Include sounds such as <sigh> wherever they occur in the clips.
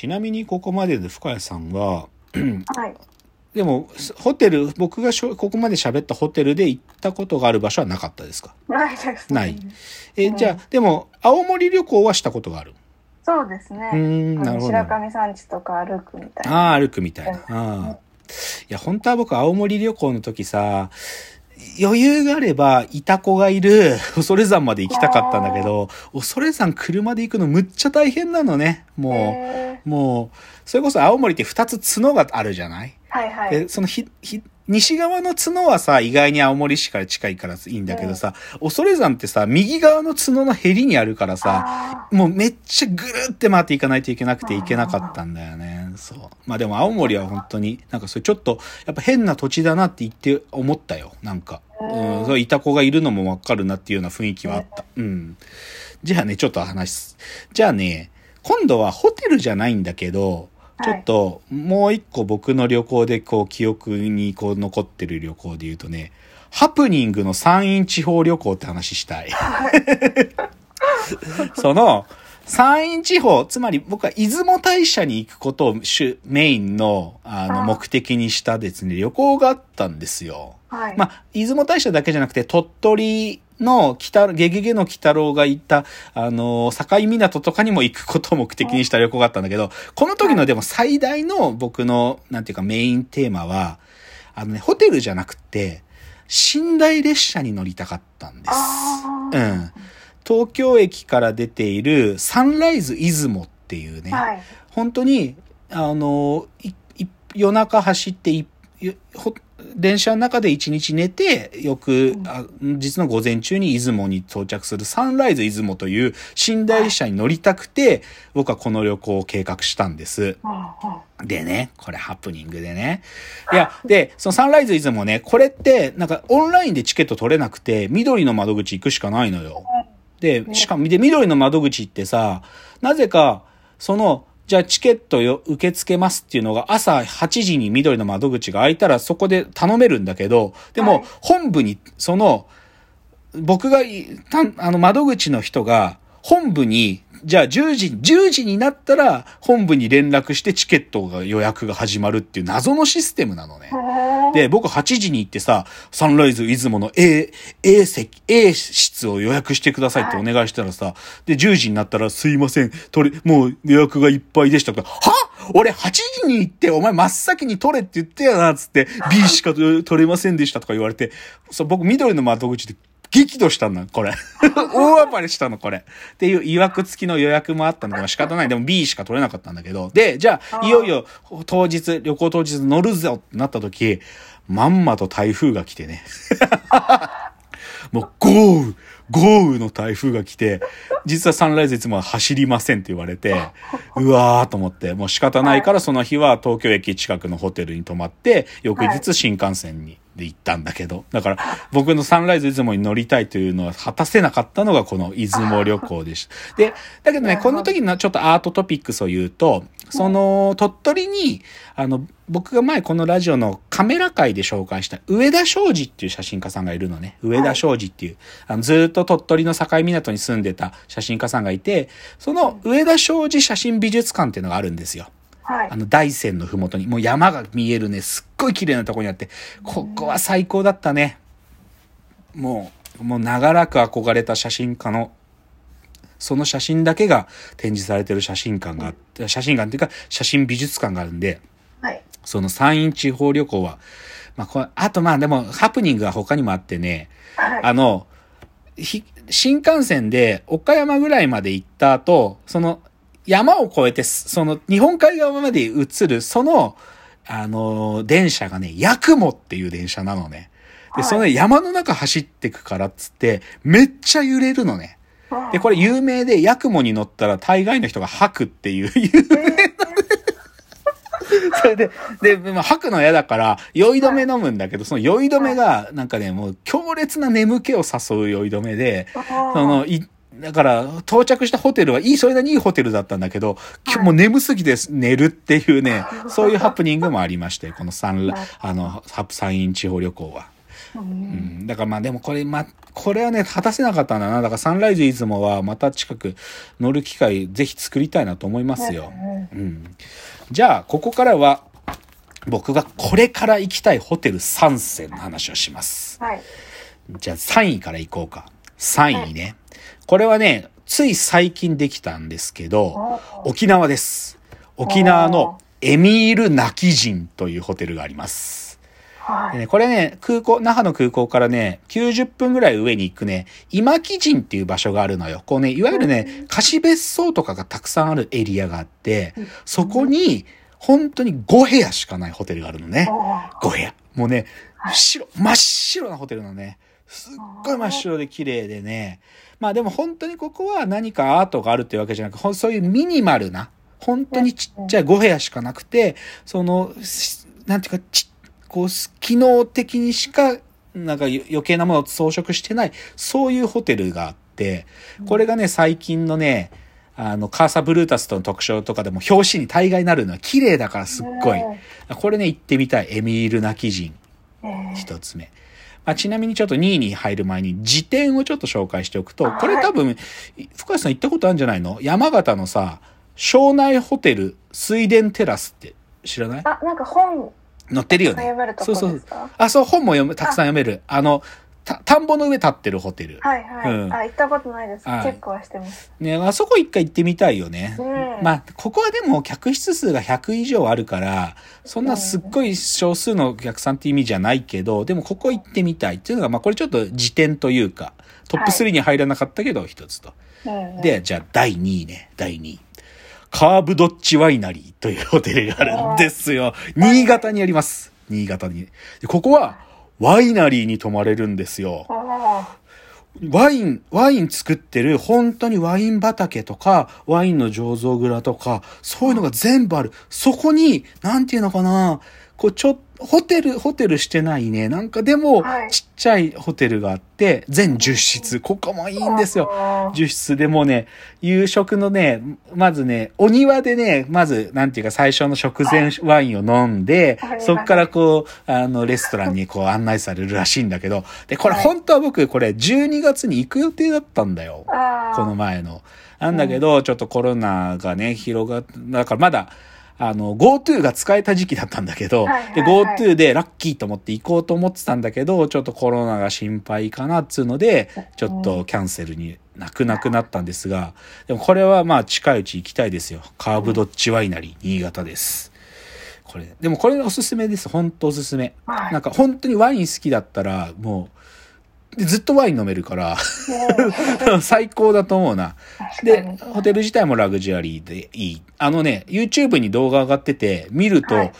ちなみにここまでで深谷さんは、はい。でも、ホテル、僕がしょここまで喋ったホテルで行ったことがある場所はなかったですか？ないです。ない。え、うんじゃあ、でも、青森旅行はしたことがある？そうですね。うーん、なるほど。白神山地とか歩くみたいな。ああ、歩くみたいな。ああ。いや、本当は僕、青森旅行の時さ、余裕があれば、イタコがいる <laughs> 恐山まで行きたかったんだけど、恐山車で行くのむっちゃ大変なのね。もへう、もう、それこそ青森って2つ角があるじゃない？ーはいはい。で、そのひ、ひ、西側の角はさ、意外に青森市から近いからいいんだけどさ、恐山ってさ、右側の角のへりにあるからさ、あもうめっちゃぐるって回っていかないといけなくていけなかったんだよね。そう。まあでも青森は本当に、なんかそれちょっと、やっぱ変な土地だなって言って思ったよ。なんか。うん、そう、イタコがいるのもわかるなっていうような雰囲気はあった。うん。じゃあね、ちょっと話す。じゃあね、今度はホテルじゃないんだけど、ちょっと、もう一個僕の旅行でこう記憶にこう残ってる旅行で言うとね、ハプニングの山陰地方旅行って話したい。<laughs> その、山陰地方、つまり僕は出雲大社に行くことを主メインのあのあ目的にしたですね、旅行があったんですよ。はい。まあ、出雲大社だけじゃなくて、鳥取の北、ゲゲゲの鬼太郎が行った、あの、境港とかにも行くことを目的にした旅行があったんだけど、この時のでも最大の僕の、なんていうかメインテーマは、あのね、ホテルじゃなくて、寝台列車に乗りたかったんです。うん。東京駅から出ているサンライズ出雲っていうね、はい。本当に、あの、いい夜中走って電車の中で一日寝て、翌、あ実の午前中に出雲に到着するサンライズ出雲という寝台列車に乗りたくて、僕はこの旅行を計画したんです。うんうんでね、これハプニングでね。いや、で、そのサンライズ出雲ね、これって、なんかオンラインでチケット取れなくて、緑の窓口行くしかないのよ。で、しかも、で、緑の窓口ってさ、なぜか、その、じゃあチケットよ受け付けますっていうのが朝8時に緑の窓口が開いたらそこで頼めるんだけど、でもはい。本部に、その、僕がい、たんあの窓口の人が本部に、じゃあ10時、10時になったら本部に連絡してチケットが予約が始まるっていう謎のシステムなのね。で、僕8時に行ってさ、サンライズ出雲の A、A 席、A 室を予約してくださいってお願いしたらさ、で、10時になったらすいません、取れ、もう予約がいっぱいでしたから、は？俺8時に行って、お前真っ先に取れって言ってやな、つって、B しか取れませんでしたとか言われて、そう僕緑の窓口で激怒したんだ、これ。<laughs> 大暴れしたの、これ。っていう、曰く付きの予約もあったんだから仕方ない。でも B しか取れなかったんだけど。で、じゃあ、いよいよ当日、旅行当日乗るぞってなった時、まんまと台風が来てね。<laughs> もう豪雨、豪雨の台風が来て、実はサンライズいつもは走りませんって言われて、うわーと思って、もう仕方ないからその日は東京駅近くのホテルに泊まって、翌日新幹線にで行ったんだけど、だから僕のサンライズ出雲に乗りたいというのは果たせなかったのがこの出雲旅行でした。で、だけどね、この時のちょっとアートトピックスを言うと、その鳥取に、あの、僕が前このラジオのカメラ界で紹介した上田昌司っていう写真家さんがいるのね。上田昌司っていう、あのずーっと鳥取の境港に住んでた写真家さんがいて、その上田昌司写真美術館っていうのがあるんですよ。はいあ。の大山のふもとに、もう山が見えるね、すっごい綺麗なとこにあって、ここは最高だったね。もう、もう長らく憧れた写真家の、その写真だけが展示されてる写真館があって、写真館っていうか写真美術館があるんで、はい。その山陰地方旅行は、まああとまあでもハプニングが他にもあってね、はい。あの、ひ新幹線で岡山ぐらいまで行った後、その山を越えて、その日本海側まで移る、その、あの、電車がね、ヤクモっていう電車なのね。で、はいその山の中走ってくからっつって、めっちゃ揺れるのね。で、これ有名で、ヤクモに乗ったら大概の人が吐くっていう有名な。それで、で、まあ、吐くの嫌だから、酔い止め飲むんだけど、その酔い止めが、なんかね、もう強烈な眠気を誘う酔い止めで、そその、い、だから、到着したホテルはいい、それなりにいいホテルだったんだけど、今日もう眠すぎて寝るっていうね、<laughs> そういうハプニングもありまして、この三、あの、ハプ山陰地方旅行は。うん、だからまあでもこれ、ま、これはね、果たせなかったんだな。だからサンライズ出雲はまた近く乗る機会ぜひ作りたいなと思いますよ。うんうん。じゃあ、ここからは、僕がこれから行きたいホテル3選の話をします。はい。じゃあ3位から行こうか。3位ね。これはね、つい最近できたんですけど、お沖縄です。沖縄のエミール泣き人というホテルがあります。はい。これね、空港、那覇の空港からね、90分ぐらい上に行くね、今木人っていう場所があるのよ。こうね、いわゆるね、貸別荘とかがたくさんあるエリアがあって、そこに、本当に5部屋しかないホテルがあるのね。お5部屋。もうね、白、真っ白なホテルなのね。すっごい真っ白で綺麗でね。まあでも本当にここは何かアートがあるっていうわけじゃなく、そういうミニマルな、本当にちっちゃい5部屋しかなくて、その、しなんていうか、ちこう、機能的にしか、なんか余計なものを装飾してない、そういうホテルがあって、これがね、最近のね、あの、カーサブルータスとの特徴とかでも表紙に大概なるのは綺麗だからすっごい。これね、行ってみたい。エミール・ナキ人。えー一つ目。まあ、ちなみにちょっと2位に入る前に辞典をちょっと紹介しておくと、これ多分、深谷さん行ったことあるんじゃないの？山形のさ、庄内ホテル水田テラスって知らない？あ、なんか本載ってるよね。そうそうあ、そう、本も読む、たくさん読める。あの、た田んぼの上立ってるホテル。はいはい。うんあ、行ったことないです。チはいェックはしてます。ね、あそこ一回行ってみたいよね。うん。まあ、ここはでも客室数が100以上あるから、そんなすっごい少数のお客さんって意味じゃないけど、でもここ行ってみたいっていうのが、まあこれちょっと辞典というか、トップ3に入らなかったけど一つと。うんうん、で、じゃあ第2位ね、第2位。カーブドッチワイナリーというホテルがあるんですよ。新潟にあります。新潟に。でここはワイナリーに泊まれるんですよ。ワイン、ワイン作ってる、本当にワイン畑とか、ワインの醸造蔵とか、そういうのが全部ある。そこに、なんていうのかな、こう、ちょ、ホテル、ホテルしてないね。なんかでもはい、ちっちゃいホテルがあって、全10室。ここもいいんですよ。おー10室でもうね、夕食のね、まずね、お庭でね、まず、なんていうか最初の食前ワインを飲んではい、そっからこう、あの、レストランにこう案内されるらしいんだけど、で、これはい本当は僕、これ12月に行く予定だったんだよ。この前の。なんだけど、ちょっとコロナがね、広がっ、だからまだ、あの、GoTo が使えた時期だったんだけど、はいはいはいで、GoTo でラッキーと思って行こうと思ってたんだけど、ちょっとコロナが心配かなっつうので、ちょっとキャンセルに泣く泣くなったんですが、でもこれはまあ近いうち行きたいですよ。カーブドッチワイナリー、新潟です。これ、でもこれおすすめです。本当おすすめ。はいなんか本当にワイン好きだったら、もう、でずっとワイン飲めるから、<laughs> 最高だと思うな。で、ホテル自体もラグジュアリーでいい。あのね、YouTube に動画上がってて、見ると、はい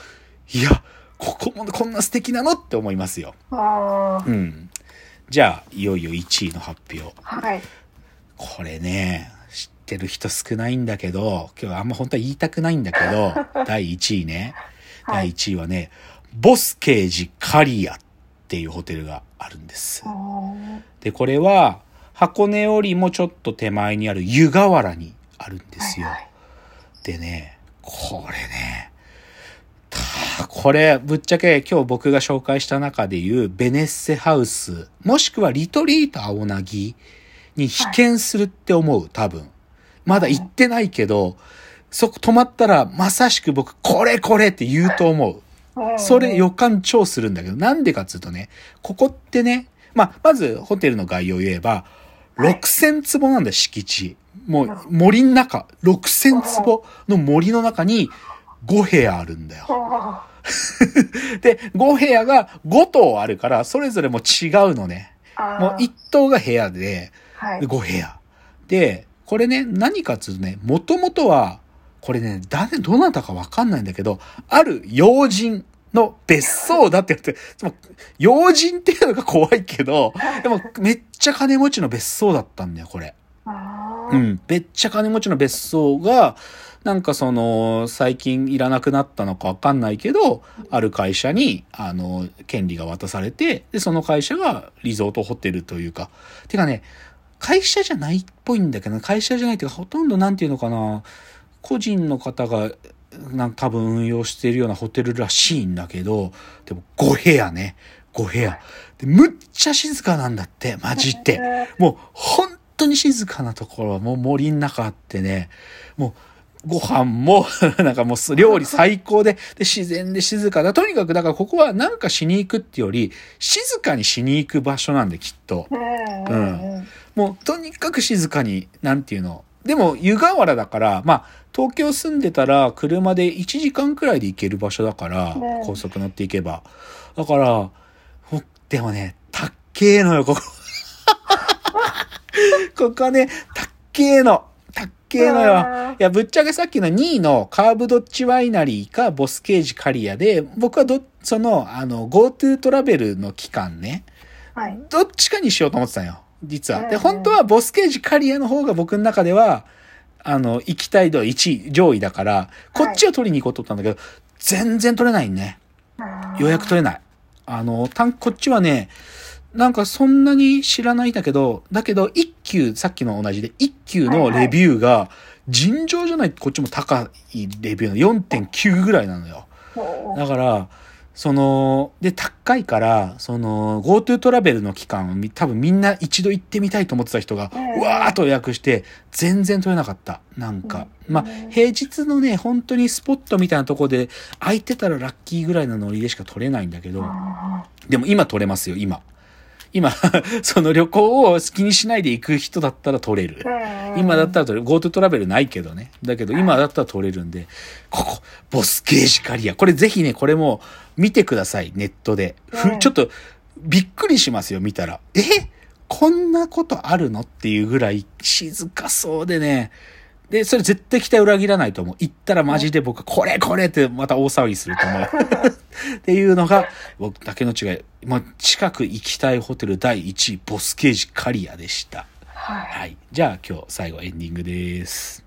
い、や、ここもこんな素敵なのって思いますよ。うん。じゃあ、いよいよ1位の発表。はい。これね、知ってる人少ないんだけど、今日あんま本当は言いたくないんだけど、<laughs> 第1位ね。第はい1位はね、ボスケージカリアっていうホテルがあるんです。で、これは、箱根よりもちょっと手前にある湯河原にあるんですよ。はいはいでね、これね、たこれ、ぶっちゃけ今日僕が紹介した中でいうベネッセハウス、もしくはリトリート青凪に被験するって思う、多分。まだ行ってないけど、そこ泊まったらまさしく僕、これこれって言うと思う。うんそれ予感超するんだけど、なんでかっつうとね、ここってね、まあ、まずホテルの概要を言えば、はい6000坪なんだよ、敷地。もう森の中、6000坪の森の中に5部屋あるんだよ。<laughs> で、5部屋が5棟あるから、それぞれも違うのね。もう1棟が部屋で5部屋。で、これね、何かっつうとね、もともとは、これね、誰、どなたかわかんないんだけど、ある要人の別荘だって言って、要人っていうのが怖いけど、でもめっちゃ金持ちの別荘だったんだよ、これ。うん。めっちゃ金持ちの別荘が、なんかその、最近いらなくなったのかわかんないけど、ある会社に、あの、権利が渡されて、で、その会社がリゾートホテルというか、てかね、会社じゃないっぽいんだけど、会社じゃないっていうか、ほとんどなんていうのかな、個人の方が、なんか多分運用しているようなホテルらしいんだけど、でも5部屋ね、5部屋。で、むっちゃ静かなんだって、マジで。もう本当に静かなところはもう森の中あってね、もうご飯も、<laughs> なんかもう料理最高で、で、自然で静かだ。とにかく、だからここはなんかしに行くってより、静かにしに行く場所なんで、きっと。うんもう、とにかく静かに、なんていうの。でも、湯河原だから、まあ、東京住んでたら、車で1時間くらいで行ける場所だから、ね高速乗っていけば。だから、ほでもね、たっけえのよ、ここ。<laughs> ここね、たっけえの。たっけえのよ。うんいや、ぶっちゃけさっきの2位のカーブドッジワイナリーかボスケージカリアで、僕はど、その、あの、GoTo トラベルの期間ね、はい。どっちかにしようと思ってたんよ。実は。で、本当はボスケージカリアの方が僕の中では、あの、行きたい度1位、上位だから、こっちを取りに行こうと思ったんだけど、全然取れないね。予約取れない。あの、たん、こっちはね、なんかそんなに知らないんだけど、だけど一級、さっきの同じで、一級のレビューが、尋常じゃない、こっちも高いレビューの4.9ぐらいなのよ。だから、その、で、高いから、その、GoTo トラベルの期間をみ多分みんな一度行ってみたいと思ってた人が、うわーっと予約して、全然取れなかった。なんか。うんまあ、平日のね、本当にスポットみたいなとこで、空いてたらラッキーぐらいのノリでしか取れないんだけど、でも今取れますよ、今。今、<laughs> その旅行を好きにしないで行く人だったら取れる。今だったら取れる。GoTo トラベルないけどね。だけど今だったら取れるんで、ここ、ボスゲージカリア。これぜひね、これも見てください、ネットで。ふうんちょっと、びっくりしますよ、見たら。え？こんなことあるの？っていうぐらい静かそうでね。で、それ絶対期待裏切らないと思う。行ったらマジで僕はこれこれってまた大騒ぎすると思う。<laughs> っていうのが、僕だけの違い。まあ、近く行きたいホテル第1位、ボスケージカリアでした。はい。はい。じゃあ今日最後エンディングです。